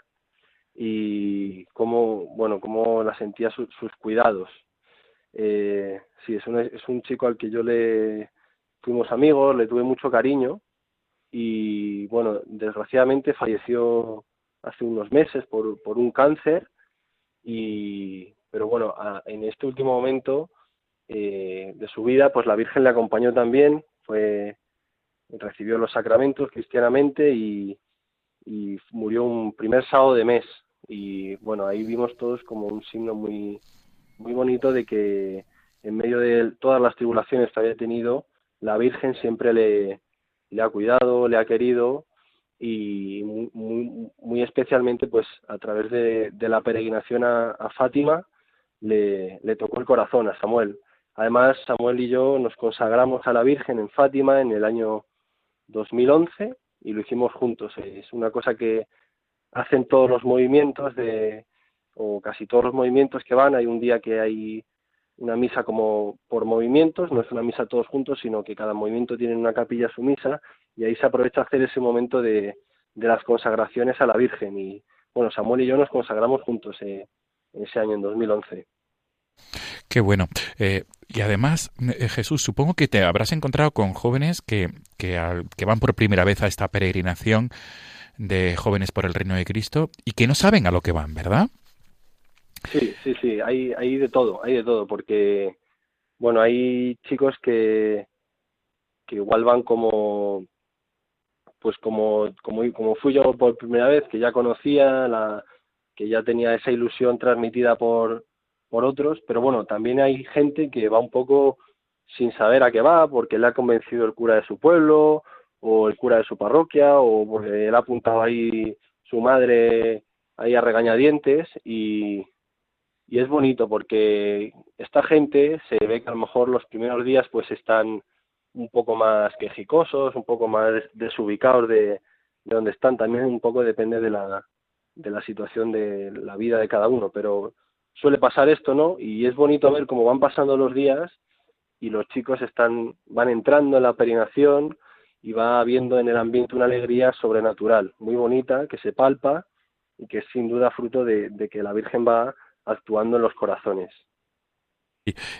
y cómo, bueno, cómo la sentía su, sus cuidados. Eh, sí, es un, es un chico al que yo le fuimos amigos, le tuve mucho cariño y bueno, desgraciadamente falleció hace unos meses por, por un cáncer y pero bueno, a, en este último momento eh, de su vida, pues la Virgen le acompañó también, fue recibió los sacramentos cristianamente y, y murió un primer sábado de mes. Y bueno, ahí vimos todos como un signo muy muy bonito de que en medio de todas las tribulaciones que había tenido, la Virgen siempre le, le ha cuidado, le ha querido y muy, muy, especialmente pues a través de, de la peregrinación a, a Fátima le, le, tocó el corazón a Samuel. Además, Samuel y yo nos consagramos a la Virgen en Fátima en el año 2011 y lo hicimos juntos. Es una cosa que hacen todos los movimientos de o casi todos los movimientos que van. Hay un día que hay una misa como por movimientos, no es una misa todos juntos, sino que cada movimiento tiene una capilla su misa y ahí se aprovecha hacer ese momento de, de las consagraciones a la Virgen. Y bueno, Samuel y yo nos consagramos juntos eh, ese año, en 2011. Qué bueno. Eh, y además, eh, Jesús, supongo que te habrás encontrado con jóvenes que, que, al, que van por primera vez a esta peregrinación de jóvenes por el reino de Cristo y que no saben a lo que van, ¿verdad? Sí, sí, sí, hay, hay de todo, hay de todo, porque, bueno, hay chicos que, que igual van como pues como, como, como fui yo por primera vez, que ya conocía, la, que ya tenía esa ilusión transmitida por, por otros, pero bueno, también hay gente que va un poco sin saber a qué va, porque le ha convencido el cura de su pueblo, o el cura de su parroquia, o porque le ha apuntado ahí su madre ahí a regañadientes, y, y es bonito porque esta gente se ve que a lo mejor los primeros días pues están un poco más quejicosos, un poco más desubicados de, de donde están, también un poco depende de la, de la situación de la vida de cada uno, pero suele pasar esto, ¿no? Y es bonito ver cómo van pasando los días y los chicos están van entrando en la peregrinación y va habiendo en el ambiente una alegría sobrenatural, muy bonita, que se palpa y que es sin duda fruto de, de que la Virgen va actuando en los corazones.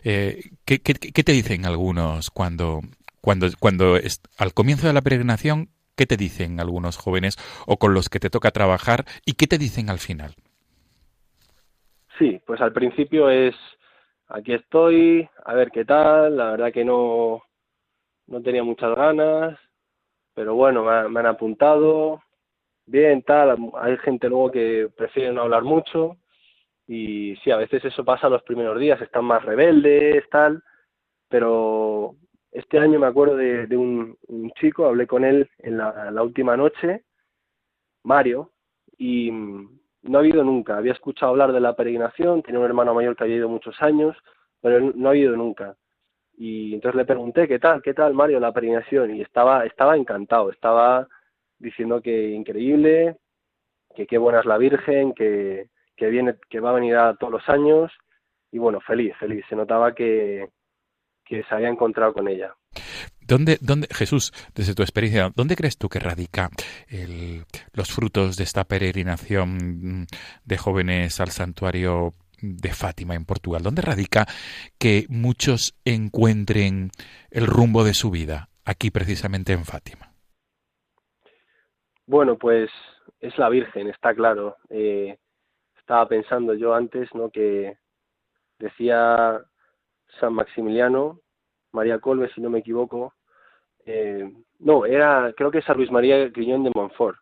Eh, ¿qué, qué, qué, te dicen algunos cuando, cuando, cuando es, al comienzo de la peregrinación, qué te dicen algunos jóvenes o con los que te toca trabajar y qué te dicen al final? Sí, pues al principio es aquí estoy, a ver qué tal, la verdad que no, no tenía muchas ganas, pero bueno, me, me han apuntado, bien, tal, hay gente luego que prefiere no hablar mucho, y sí, a veces eso pasa los primeros días, están más rebeldes, tal, pero este año me acuerdo de, un, chico, hablé con él en la, última noche, Mario, y no ha habido nunca, había escuchado hablar de la peregrinación, tenía un hermano mayor que había ido muchos años, pero no ha habido nunca. Y entonces le pregunté, ¿qué tal? ¿Qué tal, Mario, la peregrinación? Y estaba, estaba encantado, estaba diciendo que increíble, que qué buena es la Virgen, que, que viene, que va a venir a todos los años y bueno, feliz, feliz. Se notaba que, que se había encontrado con ella. ¿Dónde, dónde, Jesús, desde tu experiencia, dónde crees tú que radica el, los frutos de esta peregrinación de jóvenes al santuario de Fátima en Portugal? ¿Dónde radica que muchos encuentren el rumbo de su vida aquí precisamente en Fátima? Bueno, pues es la Virgen, está claro. Eh, estaba pensando yo antes, ¿no? Que decía San Maximiliano, María Colbe, si no me equivoco, eh, no, era, creo que San Luis María Griñón de Montfort,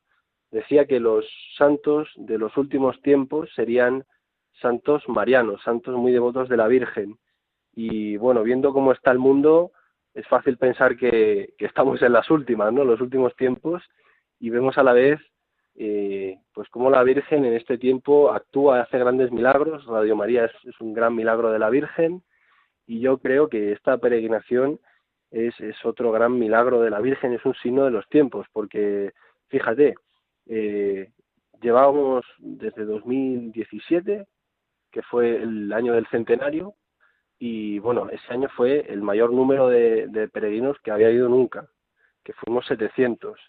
decía que los santos de los últimos tiempos serían santos marianos, santos muy devotos de la Virgen. Y bueno, viendo cómo está el mundo, es fácil pensar que, que estamos en las últimas, ¿no? Los últimos tiempos, y vemos a la vez eh, pues como la Virgen en este tiempo actúa, hace grandes milagros, Radio María es, un gran milagro de la Virgen y yo creo que esta peregrinación es, otro gran milagro de la Virgen, es un signo de los tiempos, porque fíjate, eh, llevábamos desde 2017, que fue el año del centenario, y bueno, ese año fue el mayor número de, de peregrinos que había ido nunca, que fuimos 700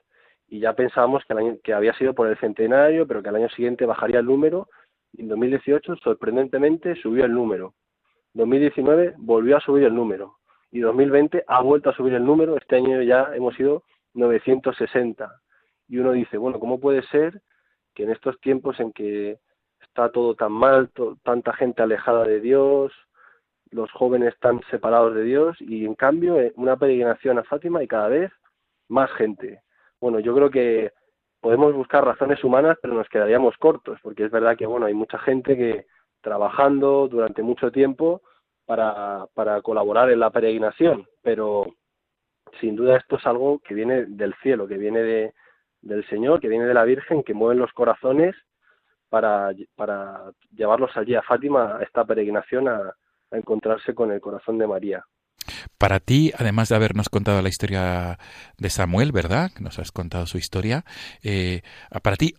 y ya pensábamos que, el año, que había sido por el centenario, pero que al año siguiente bajaría el número. Y en 2018, sorprendentemente, subió el número. 2019 volvió a subir el número. Y 2020 ha vuelto a subir el número. Este año ya hemos ido 960. Y uno dice, bueno, ¿cómo puede ser que en estos tiempos en que está todo tan mal, tanta gente alejada de Dios, los jóvenes tan separados de Dios, y en cambio una peregrinación a Fátima y cada vez más gente? Bueno, yo creo que podemos buscar razones humanas, pero nos quedaríamos cortos, porque es verdad que, bueno, hay mucha gente que trabajando durante mucho tiempo para, para colaborar en la peregrinación, pero sin duda esto es algo que viene del cielo, que viene de, del Señor, que viene de la Virgen, que mueven los corazones para, para llevarlos allí a Fátima, a esta peregrinación, a encontrarse con el corazón de María. Para ti, además de habernos contado la historia de Samuel, ¿verdad? Que nos has contado su historia, eh, para ti,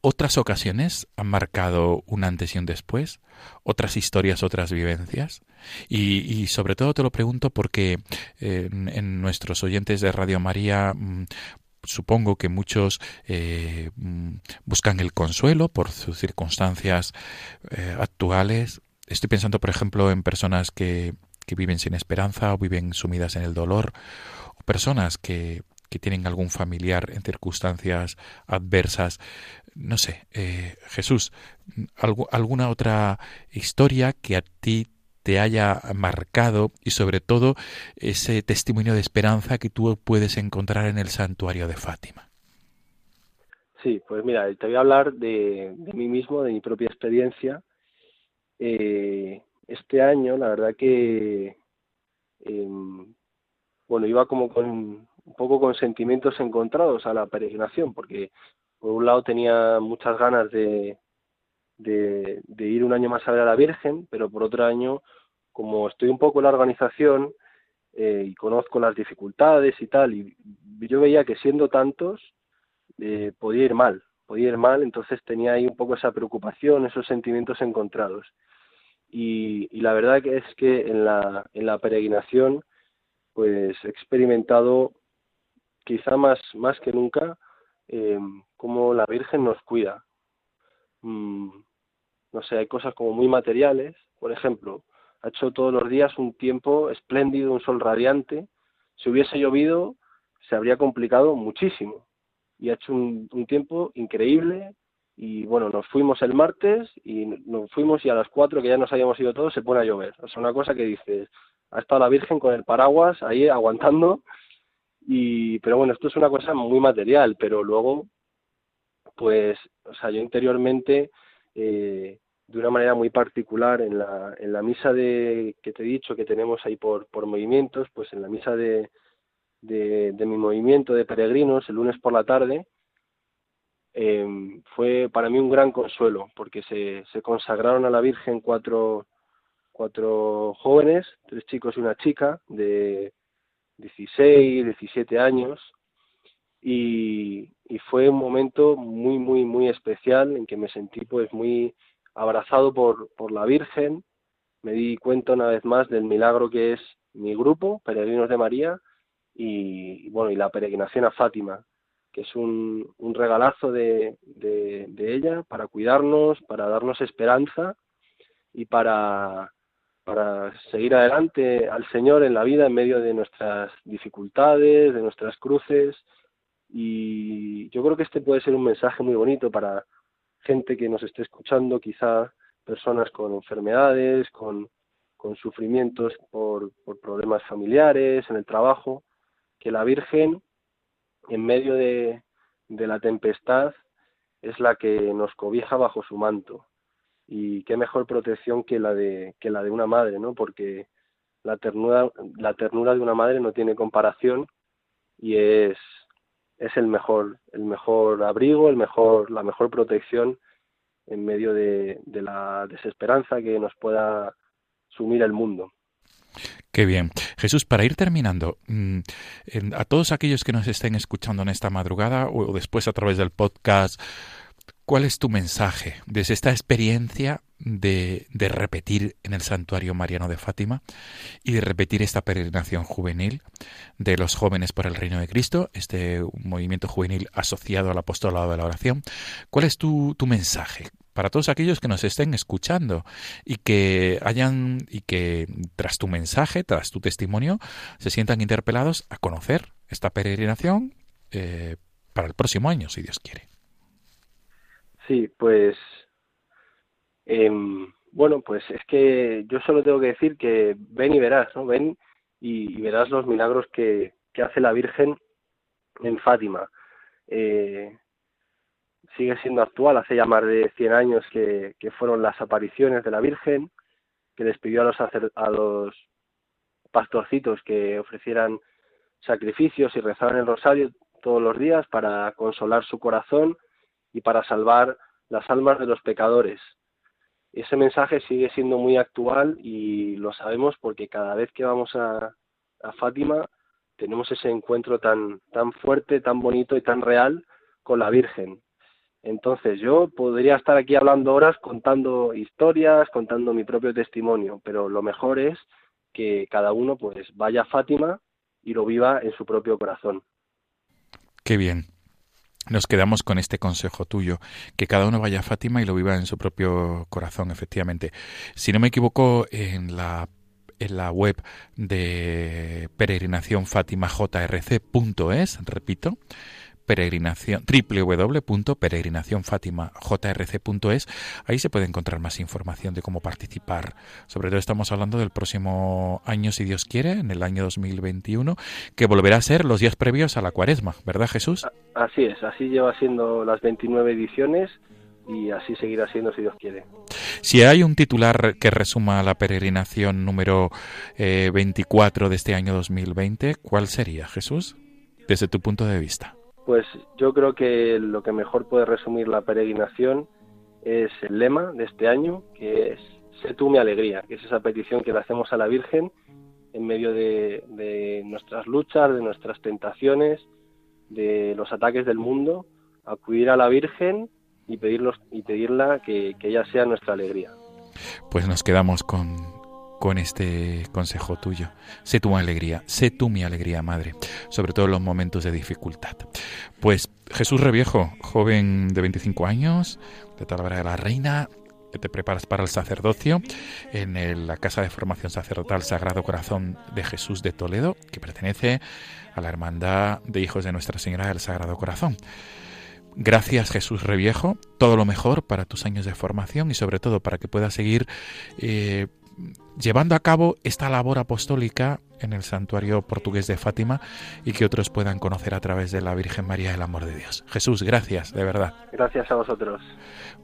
¿otras ocasiones han marcado un antes y un después? ¿Otras historias, otras vivencias? Y, sobre todo te lo pregunto porque eh, en, nuestros oyentes de Radio María mmm, supongo que muchos eh, buscan el consuelo por sus circunstancias actuales. Estoy pensando, por ejemplo, en personas que que viven sin esperanza o viven sumidas en el dolor, o personas que, que tienen algún familiar en circunstancias adversas. No sé, eh, Jesús, ¿algo, ¿alguna otra historia que a ti te haya marcado y sobre todo ese testimonio de esperanza que tú puedes encontrar en el santuario de Fátima? Sí, pues mira, te voy a hablar de, de mí mismo, de mi propia experiencia. Eh, este año, la verdad que, eh, bueno, iba como con un poco con sentimientos encontrados a la peregrinación, porque por un lado tenía muchas ganas de, de, de, ir un año más a ver a la Virgen, pero por otro año, como estoy un poco en la organización eh, y conozco las dificultades y tal, y yo veía que siendo tantos, eh, podía ir mal, podía ir mal, entonces tenía ahí un poco esa preocupación, esos sentimientos encontrados. Y, y la verdad es que en la, en la peregrinación pues he experimentado quizá más, más que nunca eh, cómo la Virgen nos cuida. Mm, no sé, hay cosas como muy materiales, por ejemplo, ha hecho todos los días un tiempo espléndido, un sol radiante, si hubiese llovido se habría complicado muchísimo y ha hecho un, un tiempo increíble y bueno, nos fuimos el martes y nos fuimos y a las cuatro que ya nos habíamos ido todos se pone a llover. O sea, una cosa que dices, ha estado la Virgen con el paraguas ahí aguantando y pero bueno, esto es una cosa muy material, pero luego pues, o sea, yo interiormente eh, de una manera muy particular en la, en la misa de que te he dicho que tenemos ahí por, por movimientos, pues en la misa de, de, de mi movimiento de peregrinos el lunes por la tarde, eh, fue para mí un gran consuelo, porque se, consagraron a la Virgen cuatro, cuatro jóvenes, tres chicos y una chica, de 16, 17 años, y, y fue un momento muy, muy, muy especial en que me sentí pues muy abrazado por, por la Virgen, me di cuenta una vez más del milagro que es mi grupo, Peregrinos de María, y bueno, y la peregrinación a Fátima, que es un, un regalazo de, de, ella para cuidarnos, para darnos esperanza y para, para seguir adelante al Señor en la vida en medio de nuestras dificultades, de nuestras cruces. Y yo creo que este puede ser un mensaje muy bonito para gente que nos esté escuchando, quizá personas con enfermedades, con, con sufrimientos por, por problemas familiares, en el trabajo, que la Virgen en medio de, la tempestad es la que nos cobija bajo su manto. Y qué mejor protección que la de que la de una madre no porque la ternura la ternura de una madre no tiene comparación y es es el mejor el mejor abrigo el mejor la mejor protección en medio de, de la desesperanza que nos pueda sumir el mundo Qué bien. Jesús, para ir terminando, mm, a todos aquellos que nos estén escuchando en esta madrugada o después a través del podcast, ¿cuál es tu mensaje desde esta experiencia de, de, repetir en el santuario mariano de Fátima y de repetir esta peregrinación juvenil de los jóvenes por el reino de Cristo, este movimiento juvenil asociado al apostolado de la oración? ¿Cuál es tu, tu mensaje? Para todos aquellos que nos estén escuchando y que hayan y que tras tu mensaje, tras tu testimonio, se sientan interpelados a conocer esta peregrinación eh, para el próximo año, si Dios quiere. Sí, pues eh, bueno, pues es que yo solo tengo que decir que ven y verás, ¿no? Ven y, verás los milagros que, que, hace la Virgen en Fátima. Eh, sigue siendo actual, hace ya más de 100 años que, que fueron las apariciones de la Virgen, que les pidió a los, a los pastorcitos que ofrecieran sacrificios y rezaran el rosario todos los días para consolar su corazón y para salvar las almas de los pecadores. Ese mensaje sigue siendo muy actual y lo sabemos porque cada vez que vamos a, a Fátima tenemos ese encuentro tan, tan fuerte, tan bonito y tan real con la Virgen. Entonces yo podría estar aquí hablando horas contando historias, contando mi propio testimonio, pero lo mejor es que cada uno pues vaya a Fátima y lo viva en su propio corazón. Qué bien. Nos quedamos con este consejo tuyo, que cada uno vaya a Fátima y lo viva en su propio corazón, efectivamente. Si no me equivoco, en la en la web de peregrinación repito, peregrinación www.peregrinacionfatimajrc.es. Ahí se puede encontrar más información de cómo participar. Sobre todo estamos hablando del próximo año, si Dios quiere, en el año 2021, que volverá a ser los días previos a la Cuaresma, ¿verdad, Jesús? Así es, así lleva siendo las 29 ediciones y así seguirá siendo si Dios quiere. Si hay un titular que resuma la peregrinación número eh, 24 de este año 2020, ¿cuál sería, Jesús? Desde tu punto de vista. Pues yo creo que lo que mejor puede resumir la peregrinación es el lema de este año, que es Sé tú mi alegría, que es esa petición que le hacemos a la Virgen en medio de, nuestras luchas, de nuestras tentaciones, de los ataques del mundo, acudir a la Virgen y, pedirlos, y pedirla que ella sea nuestra alegría. Pues nos quedamos con, con este consejo tuyo. Sé tu alegría, sé tú mi alegría, Madre, sobre todo en los momentos de dificultad. Pues Jesús Reviejo, joven de 25 años, de Talavera de la Reina, te preparas para el sacerdocio en la Casa de Formación Sacerdotal Sagrado Corazón de Jesús de Toledo, que pertenece a la Hermandad de Hijos de Nuestra Señora del Sagrado Corazón. Gracias Jesús Reviejo, todo lo mejor para tus años de formación y sobre todo para que puedas seguir eh, llevando a cabo esta labor apostólica en el santuario portugués de Fátima y que otros puedan conocer a través de la Virgen María el amor de Dios. Jesús, gracias, de verdad. Gracias a vosotros.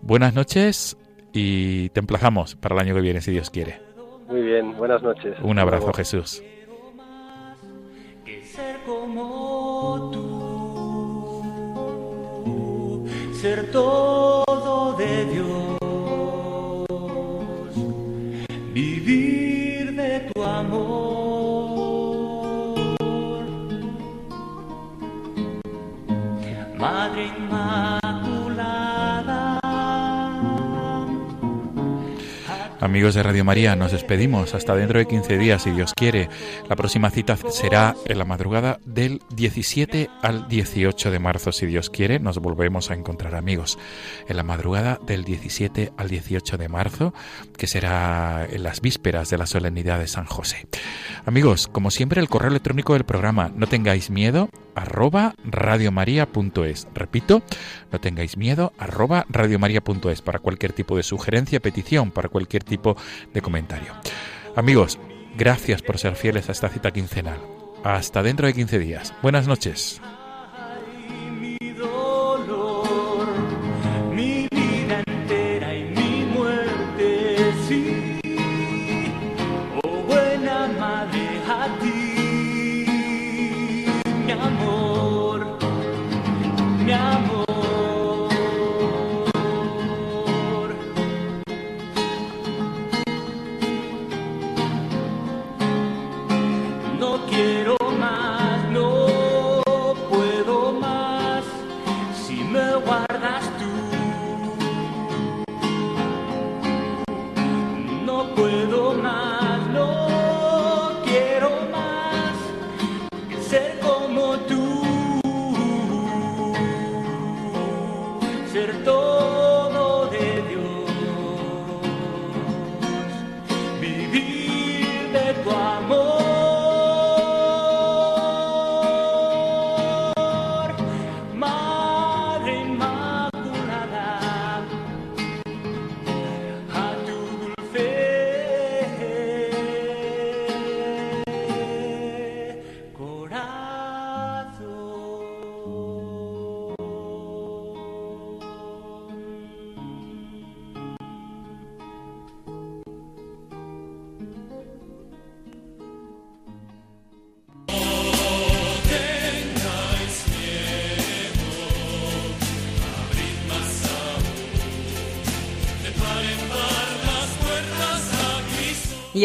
Buenas noches y te emplazamos para el año que viene, si Dios quiere. Muy bien, buenas noches. Un abrazo. Jesús. ser como tú, ser todo de Dios, Madre Inmaculada. Amigos de Radio María, nos despedimos hasta dentro de 15 días, si Dios quiere. La próxima cita será en la madrugada del 17 al 18 de marzo, si Dios quiere. Nos volvemos a encontrar, amigos, en la madrugada del 17 al 18 de marzo, que será en las vísperas de la solemnidad de San José. Amigos, como siempre, el correo electrónico del programa, no tengáis miedo, arroba radiomaria.es. Repito, no tengáis miedo, arroba radiomaria.es para cualquier tipo de sugerencia, petición, para cualquier tipo de comentario. Amigos, gracias por ser fieles a esta cita quincenal. Hasta dentro de 15 días. Buenas noches.